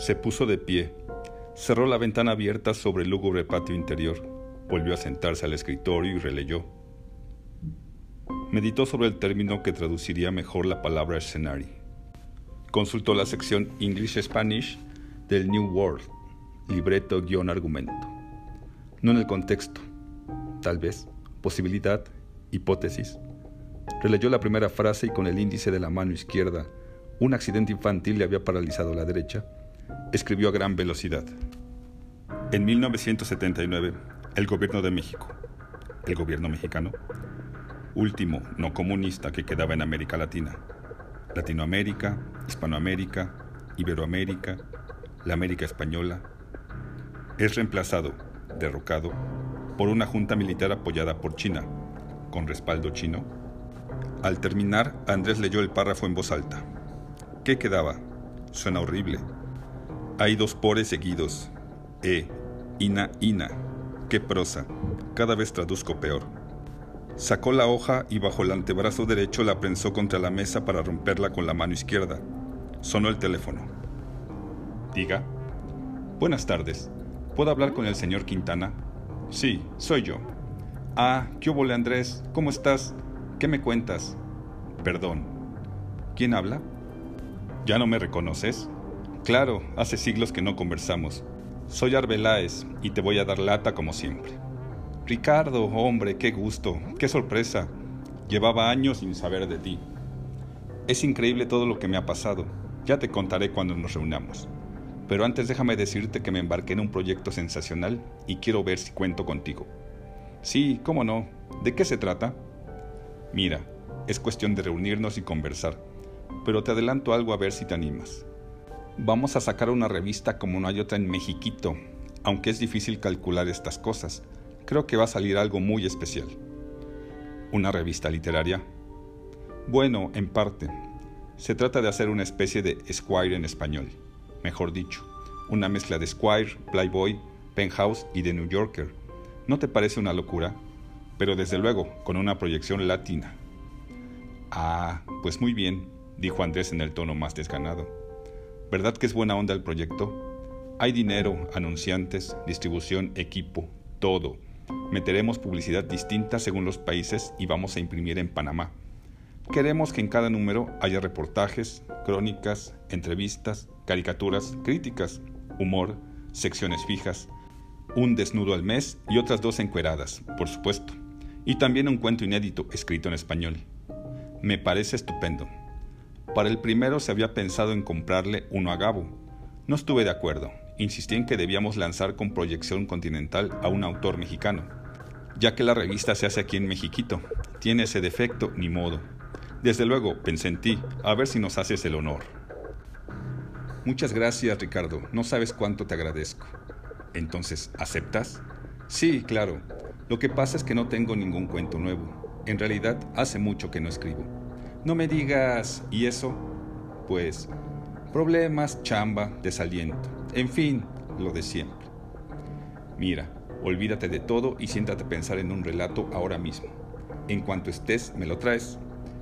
Se puso de pie, cerró la ventana abierta sobre el lúgubre patio interior, volvió a sentarse al escritorio y releyó. Meditó sobre el término que traduciría mejor la palabra escenario. Consultó la sección English-Spanish del New World, libreto-argumento. No en el contexto, tal vez, posibilidad, hipótesis. Releyó la primera frase y con el índice de la mano izquierda, un accidente infantil le había paralizado la derecha, escribió a gran velocidad. En 1979, el gobierno de México, el gobierno mexicano, último no comunista que quedaba en América Latina, Latinoamérica, Hispanoamérica, Iberoamérica, la América Española, es reemplazado, derrocado, por una junta militar apoyada por China, con respaldo chino. Al terminar, Andrés leyó el párrafo en voz alta. ¿Qué quedaba? Suena horrible. Hay dos pores seguidos. E, ina, ina. Qué prosa. Cada vez traduzco peor. Sacó la hoja y bajo el antebrazo derecho la prensó contra la mesa para romperla con la mano izquierda. Sonó el teléfono. Diga. Buenas tardes. ¿Puedo hablar con el señor Quintana? Sí, soy yo. Ah, ¿qué hubo, Andrés? ¿Cómo estás? ¿Qué me cuentas? Perdón. ¿Quién habla? ¿Ya no me reconoces? Claro, hace siglos que no conversamos. Soy Arbeláez y te voy a dar lata como siempre. Ricardo, hombre, qué gusto, qué sorpresa. Llevaba años sin saber de ti. Es increíble todo lo que me ha pasado. Ya te contaré cuando nos reunamos. Pero antes déjame decirte que me embarqué en un proyecto sensacional y quiero ver si cuento contigo. Sí, cómo no. ¿De qué se trata? Mira, es cuestión de reunirnos y conversar, pero te adelanto algo a ver si te animas. Vamos a sacar una revista como no hay otra en Mexiquito, aunque es difícil calcular estas cosas. Creo que va a salir algo muy especial. ¿Una revista literaria? Bueno, en parte. Se trata de hacer una especie de Squire en español, mejor dicho, una mezcla de Squire, Playboy, Penthouse y de New Yorker ¿No te parece una locura? Pero desde luego, con una proyección latina. Ah, pues muy bien, dijo Andrés en el tono más desganado. ¿Verdad que es buena onda el proyecto? Hay dinero, anunciantes, distribución, equipo, todo. Meteremos publicidad distinta según los países y vamos a imprimir en Panamá. Queremos que en cada número haya reportajes, crónicas, entrevistas, caricaturas, críticas, humor, secciones fijas, un desnudo al mes y otras dos encueradas, por supuesto, y también un cuento inédito escrito en español. Me parece estupendo. Para el primero se había pensado en comprarle uno a Gabo. No estuve de acuerdo, insistí en que debíamos lanzar con proyección continental a un autor mexicano, ya que la revista se hace aquí en Mexiquito. Tiene ese defecto, ni modo. Desde luego, pensé en ti, a ver si nos haces el honor. Muchas gracias, Ricardo. No sabes cuánto te agradezco. Entonces, ¿aceptas? Sí, claro. Lo que pasa es que no tengo ningún cuento nuevo. En realidad, hace mucho que no escribo. No me digas, ¿y eso? Pues, problemas, chamba, desaliento. En fin, lo de siempre. Mira, olvídate de todo y siéntate a pensar en un relato ahora mismo. En cuanto estés, me lo traes.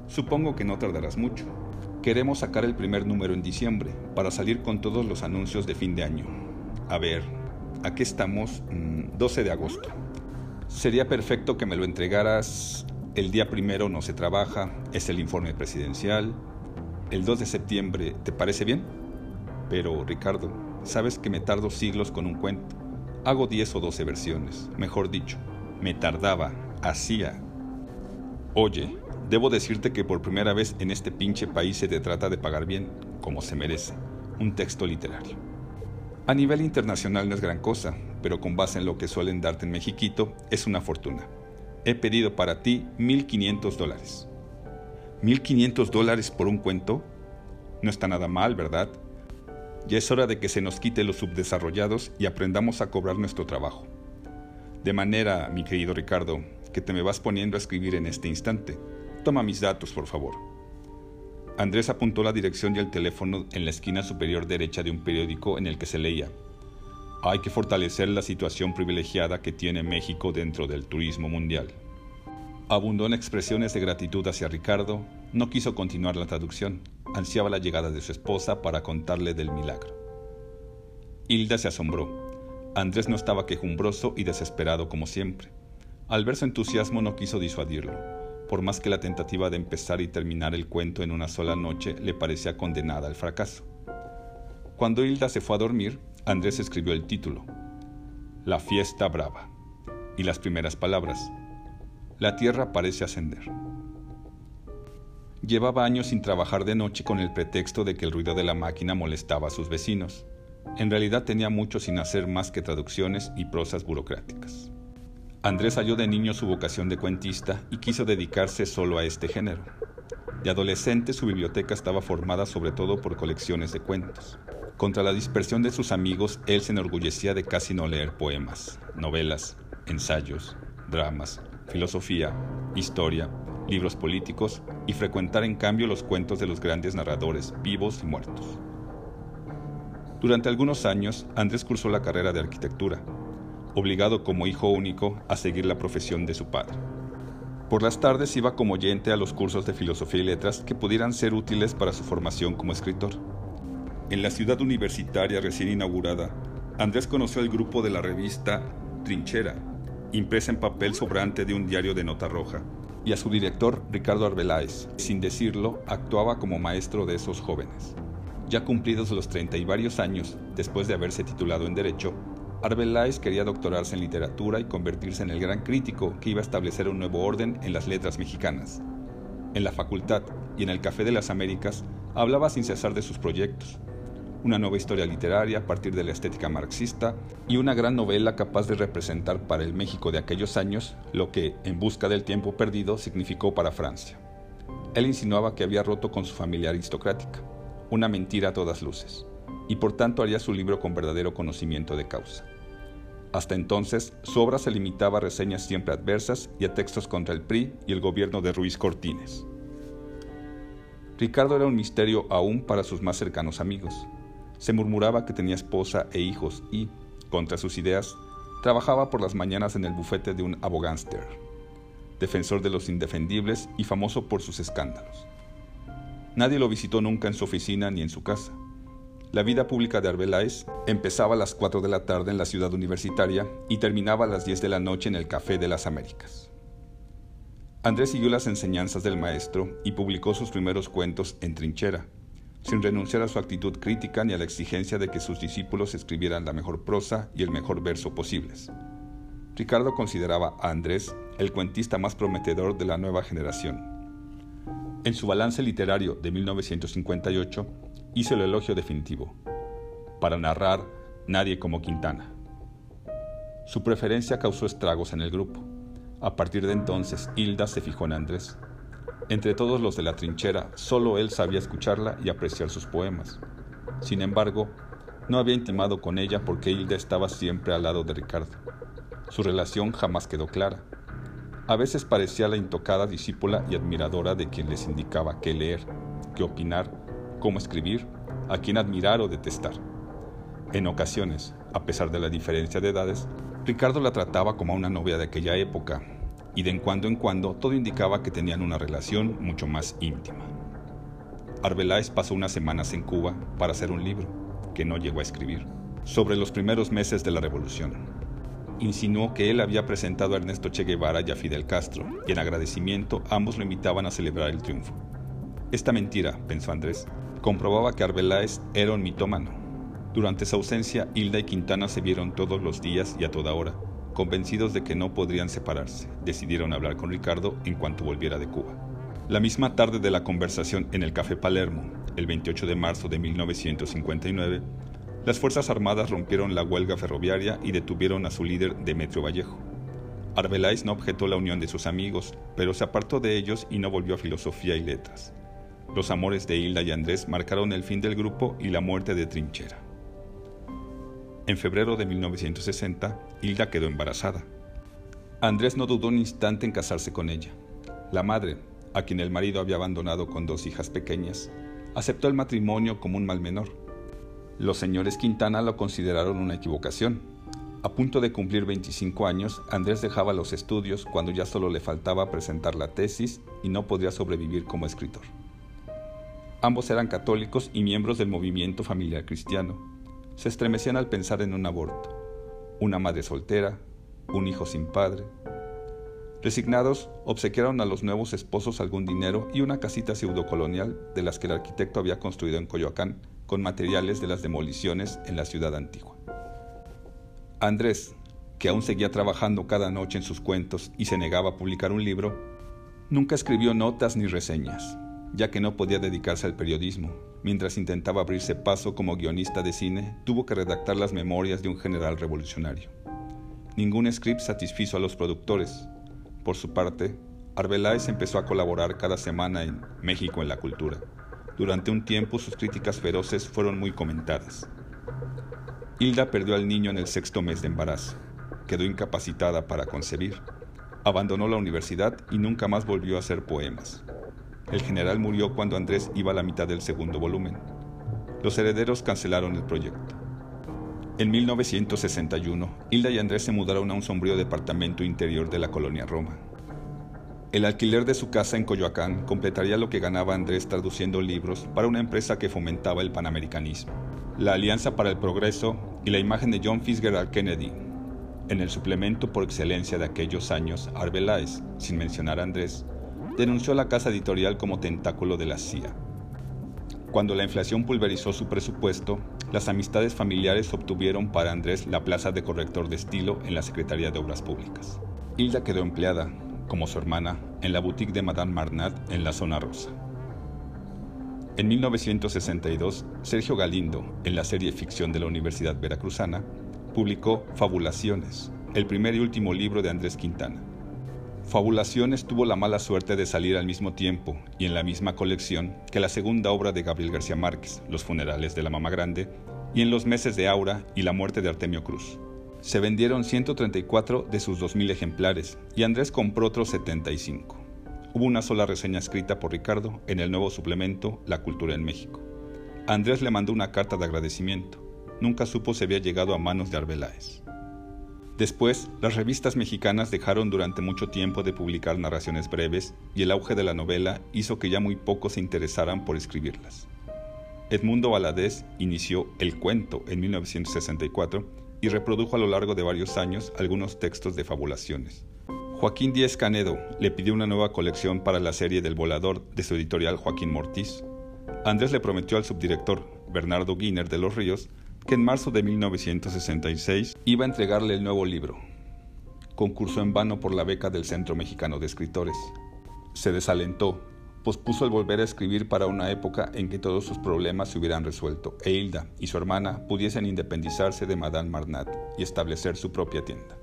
Supongo que no tardarás mucho. Queremos sacar el primer número en diciembre para salir con todos los anuncios de fin de año. A ver, Aquí estamos, 12 mm, de agosto. Sería perfecto que me lo entregaras el día primero no se trabaja, es el informe presidencial. El 2 de septiembre, ¿te parece bien? Pero, Ricardo, sabes que me tardo siglos con un cuento. Hago 10 o 12 versiones, mejor dicho, me tardaba, hacía. Oye, debo decirte que por primera vez en este pinche país se te trata de pagar bien, como se merece, un texto literario. A nivel internacional no es gran cosa, pero con base en lo que suelen darte en Mexiquito, es una fortuna. He pedido para ti 1.500 dólares. ¿1.500 dólares por un cuento? No está nada mal, ¿verdad? Ya es hora de que se nos quite los subdesarrollados y aprendamos a cobrar nuestro trabajo. De manera, mi querido Ricardo, que te me vas poniendo a escribir en este instante. Toma mis datos, por favor. Andrés apuntó la dirección y el teléfono en la esquina superior derecha de un periódico en el que se leía. Hay que fortalecer la situación privilegiada que tiene México dentro del turismo mundial. Abundó en expresiones de gratitud hacia Ricardo, no quiso continuar la traducción, ansiaba la llegada de su esposa para contarle del milagro. Hilda se asombró. Andrés no estaba quejumbroso y desesperado como siempre. Al ver su entusiasmo no quiso disuadirlo, por más que la tentativa de empezar y terminar el cuento en una sola noche le parecía condenada al fracaso. Cuando Hilda se fue a dormir, Andrés escribió el título, La fiesta brava, y las primeras palabras, La tierra parece ascender. Llevaba años sin trabajar de noche con el pretexto de que el ruido de la máquina molestaba a sus vecinos. En realidad tenía mucho sin hacer más que traducciones y prosas burocráticas. Andrés halló de niño su vocación de cuentista y quiso dedicarse solo a este género. De adolescente su biblioteca estaba formada sobre todo por colecciones de cuentos. Contra la dispersión de sus amigos, él se enorgullecía de casi no leer poemas, novelas, ensayos, dramas, filosofía, historia, libros políticos y frecuentar en cambio los cuentos de los grandes narradores vivos y muertos. Durante algunos años, Andrés cursó la carrera de arquitectura, obligado como hijo único a seguir la profesión de su padre. Por las tardes iba como oyente a los cursos de filosofía y letras que pudieran ser útiles para su formación como escritor. En la ciudad universitaria recién inaugurada, Andrés conoció al grupo de la revista Trinchera, impresa en papel sobrante de un diario de nota roja, y a su director, Ricardo Arbeláez. Sin decirlo, actuaba como maestro de esos jóvenes. Ya cumplidos los treinta y varios años, después de haberse titulado en Derecho, Arbeláez quería doctorarse en literatura y convertirse en el gran crítico que iba a establecer un nuevo orden en las letras mexicanas. En la facultad y en el Café de las Américas hablaba sin cesar de sus proyectos, una nueva historia literaria a partir de la estética marxista y una gran novela capaz de representar para el México de aquellos años lo que, en busca del tiempo perdido, significó para Francia. Él insinuaba que había roto con su familia aristocrática, una mentira a todas luces, y por tanto haría su libro con verdadero conocimiento de causa. Hasta entonces, su obra se limitaba a reseñas siempre adversas y a textos contra el PRI y el gobierno de Ruiz Cortines. Ricardo era un misterio aún para sus más cercanos amigos, se murmuraba que tenía esposa e hijos y, contra sus ideas, trabajaba por las mañanas en el bufete de un abogánster, defensor de los indefendibles y famoso por sus escándalos. Nadie lo visitó nunca en su oficina ni en su casa. La vida pública de Arbeláez empezaba a las 4 de la tarde en la ciudad universitaria y terminaba a las 10 de la noche en el Café de las Américas. Andrés siguió las enseñanzas del maestro y publicó sus primeros cuentos en trinchera, sin renunciar a su actitud crítica ni a la exigencia de que sus discípulos escribieran la mejor prosa y el mejor verso posibles. Ricardo consideraba a Andrés el cuentista más prometedor de la nueva generación. En su balance literario de 1958 hizo el elogio definitivo. Para narrar, nadie como Quintana. Su preferencia causó estragos en el grupo. A partir de entonces, Hilda se fijó en Andrés. Entre todos los de la trinchera, solo él sabía escucharla y apreciar sus poemas. Sin embargo, no había intimado con ella porque Hilda estaba siempre al lado de Ricardo. Su relación jamás quedó clara. A veces parecía la intocada discípula y admiradora de quien les indicaba qué leer, qué opinar, cómo escribir, a quién admirar o detestar. En ocasiones, a pesar de la diferencia de edades, Ricardo la trataba como a una novia de aquella época, y de en cuando en cuando todo indicaba que tenían una relación mucho más íntima. Arbeláez pasó unas semanas en Cuba para hacer un libro, que no llegó a escribir, sobre los primeros meses de la revolución. Insinuó que él había presentado a Ernesto Che Guevara y a Fidel Castro, y en agradecimiento ambos lo invitaban a celebrar el triunfo. Esta mentira, pensó Andrés, comprobaba que Arbeláez era un mitómano. Durante su ausencia, Hilda y Quintana se vieron todos los días y a toda hora, Convencidos de que no podrían separarse, decidieron hablar con Ricardo en cuanto volviera de Cuba. La misma tarde de la conversación en el Café Palermo, el 28 de marzo de 1959, las Fuerzas Armadas rompieron la huelga ferroviaria y detuvieron a su líder Demetrio Vallejo. Arbeláez no objetó la unión de sus amigos, pero se apartó de ellos y no volvió a filosofía y letras. Los amores de Hilda y Andrés marcaron el fin del grupo y la muerte de Trinchera. En febrero de 1960, Hilda quedó embarazada. Andrés no dudó un instante en casarse con ella. La madre, a quien el marido había abandonado con dos hijas pequeñas, aceptó el matrimonio como un mal menor. Los señores Quintana lo consideraron una equivocación. A punto de cumplir 25 años, Andrés dejaba los estudios cuando ya solo le faltaba presentar la tesis y no podría sobrevivir como escritor. Ambos eran católicos y miembros del movimiento familiar cristiano se estremecían al pensar en un aborto, una madre soltera, un hijo sin padre. Resignados, obsequiaron a los nuevos esposos algún dinero y una casita pseudocolonial de las que el arquitecto había construido en Coyoacán con materiales de las demoliciones en la ciudad antigua. Andrés, que aún seguía trabajando cada noche en sus cuentos y se negaba a publicar un libro, nunca escribió notas ni reseñas, ya que no podía dedicarse al periodismo. Mientras intentaba abrirse paso como guionista de cine, tuvo que redactar las memorias de un general revolucionario. Ningún script satisfizo a los productores. Por su parte, Arbeláez empezó a colaborar cada semana en México en la Cultura. Durante un tiempo sus críticas feroces fueron muy comentadas. Hilda perdió al niño en el sexto mes de embarazo. Quedó incapacitada para concebir. Abandonó la universidad y nunca más volvió a hacer poemas. El general murió cuando Andrés iba a la mitad del segundo volumen. Los herederos cancelaron el proyecto. En 1961, Hilda y Andrés se mudaron a un sombrío departamento interior de la colonia Roma. El alquiler de su casa en Coyoacán completaría lo que ganaba Andrés traduciendo libros para una empresa que fomentaba el panamericanismo, la Alianza para el Progreso y la imagen de John Fitzgerald Kennedy. En el suplemento por excelencia de aquellos años, Arbeláez, sin mencionar a Andrés, denunció a la casa editorial como tentáculo de la CIA. Cuando la inflación pulverizó su presupuesto, las amistades familiares obtuvieron para Andrés la plaza de corrector de estilo en la Secretaría de Obras Públicas. Hilda quedó empleada, como su hermana, en la boutique de Madame Marnat en la zona rosa. En 1962, Sergio Galindo, en la serie ficción de la Universidad Veracruzana, publicó Fabulaciones, el primer y último libro de Andrés Quintana. Fabulaciones tuvo la mala suerte de salir al mismo tiempo y en la misma colección que la segunda obra de Gabriel García Márquez, Los funerales de la Mama Grande, y en los meses de Aura y la muerte de Artemio Cruz. Se vendieron 134 de sus 2.000 ejemplares y Andrés compró otros 75. Hubo una sola reseña escrita por Ricardo en el nuevo suplemento La Cultura en México. Andrés le mandó una carta de agradecimiento. Nunca supo si había llegado a manos de Arbeláez. Después, las revistas mexicanas dejaron durante mucho tiempo de publicar narraciones breves y el auge de la novela hizo que ya muy pocos se interesaran por escribirlas. Edmundo Valadez inició El Cuento en 1964 y reprodujo a lo largo de varios años algunos textos de fabulaciones. Joaquín Díez Canedo le pidió una nueva colección para la serie del volador de su editorial Joaquín Mortiz. Andrés le prometió al subdirector, Bernardo Guiner de los Ríos, que en marzo de 1966 iba a entregarle el nuevo libro. Concursó en vano por la beca del Centro Mexicano de Escritores. Se desalentó, pospuso el volver a escribir para una época en que todos sus problemas se hubieran resuelto e Hilda y su hermana pudiesen independizarse de Madame Marnat y establecer su propia tienda.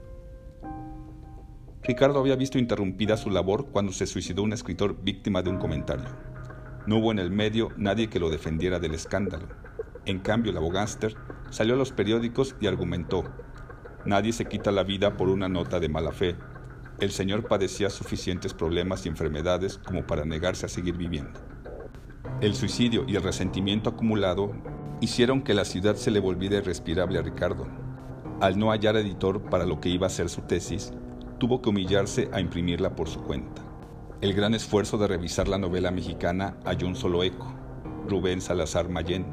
Ricardo había visto interrumpida su labor cuando se suicidó un escritor víctima de un comentario. No hubo en el medio nadie que lo defendiera del escándalo. En cambio, la abogánster salió a los periódicos y argumentó, nadie se quita la vida por una nota de mala fe. El señor padecía suficientes problemas y enfermedades como para negarse a seguir viviendo. El suicidio y el resentimiento acumulado hicieron que la ciudad se le volviera irrespirable a Ricardo. Al no hallar editor para lo que iba a ser su tesis, tuvo que humillarse a imprimirla por su cuenta. El gran esfuerzo de revisar la novela mexicana halló un solo eco. Rubén Salazar Mayén,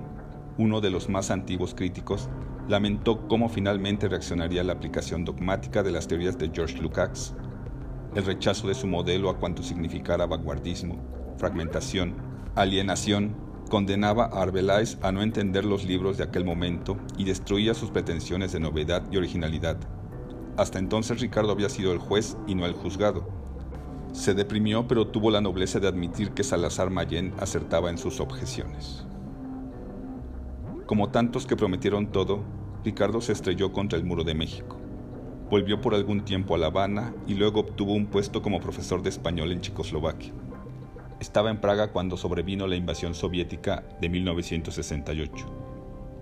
uno de los más antiguos críticos, lamentó cómo finalmente reaccionaría la aplicación dogmática de las teorías de George Lukács, el rechazo de su modelo a cuanto significara vanguardismo, fragmentación, alienación, condenaba a Arbeláez a no entender los libros de aquel momento y destruía sus pretensiones de novedad y originalidad. Hasta entonces Ricardo había sido el juez y no el juzgado. Se deprimió pero tuvo la nobleza de admitir que Salazar Mayén acertaba en sus objeciones. Como tantos que prometieron todo, Ricardo se estrelló contra el muro de México. Volvió por algún tiempo a La Habana y luego obtuvo un puesto como profesor de español en Checoslovaquia. Estaba en Praga cuando sobrevino la invasión soviética de 1968.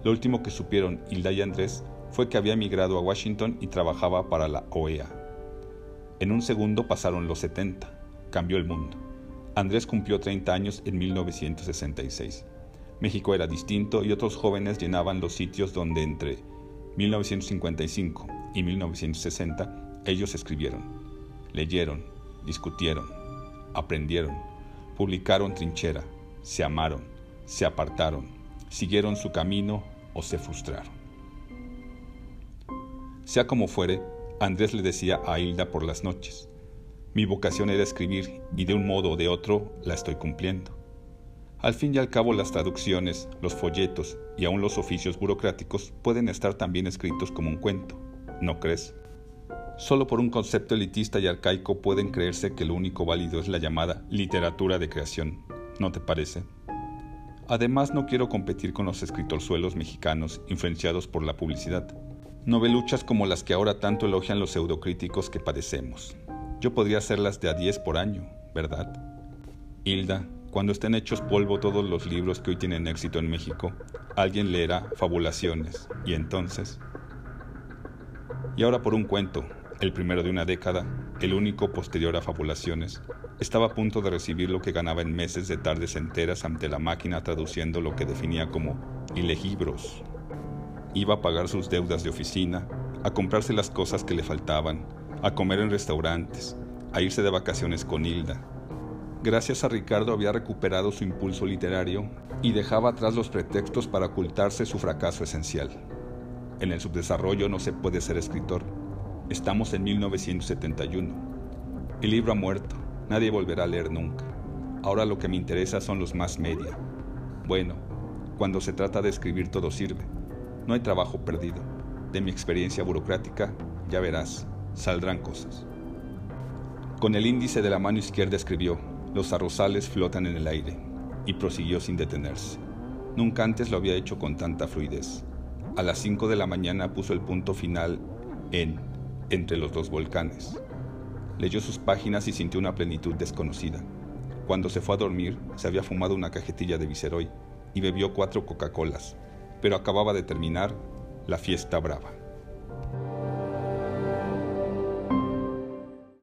Lo último que supieron Hilda y Andrés fue que había emigrado a Washington y trabajaba para la OEA. En un segundo pasaron los 70. Cambió el mundo. Andrés cumplió 30 años en 1966. México era distinto y otros jóvenes llenaban los sitios donde entre 1955 y 1960 ellos escribieron, leyeron, discutieron, aprendieron, publicaron trinchera, se amaron, se apartaron, siguieron su camino o se frustraron. Sea como fuere, Andrés le decía a Hilda por las noches, mi vocación era escribir y de un modo o de otro la estoy cumpliendo. Al fin y al cabo las traducciones, los folletos y aun los oficios burocráticos pueden estar también escritos como un cuento, ¿no crees? Solo por un concepto elitista y arcaico pueden creerse que lo único válido es la llamada literatura de creación, ¿no te parece? Además no quiero competir con los escritorzuelos mexicanos influenciados por la publicidad, noveluchas como las que ahora tanto elogian los pseudocríticos que padecemos. Yo podría hacerlas de a 10 por año, ¿verdad? Hilda, cuando estén hechos polvo todos los libros que hoy tienen éxito en México, alguien leerá Fabulaciones, y entonces... Y ahora por un cuento, el primero de una década, el único posterior a Fabulaciones, estaba a punto de recibir lo que ganaba en meses de tardes enteras ante la máquina traduciendo lo que definía como ilegibros. Iba a pagar sus deudas de oficina, a comprarse las cosas que le faltaban, a comer en restaurantes, a irse de vacaciones con Hilda. Gracias a Ricardo había recuperado su impulso literario y dejaba atrás los pretextos para ocultarse su fracaso esencial. En el subdesarrollo no se puede ser escritor. Estamos en 1971. El libro ha muerto, nadie volverá a leer nunca. Ahora lo que me interesa son los más media. Bueno, cuando se trata de escribir todo sirve. No hay trabajo perdido. De mi experiencia burocrática, ya verás, saldrán cosas. Con el índice de la mano izquierda escribió, los arrozales flotan en el aire, y prosiguió sin detenerse. Nunca antes lo había hecho con tanta fluidez. A las 5 de la mañana puso el punto final en Entre los dos volcanes. Leyó sus páginas y sintió una plenitud desconocida. Cuando se fue a dormir, se había fumado una cajetilla de Viceroy y bebió cuatro Coca-Colas, pero acababa de terminar la fiesta brava.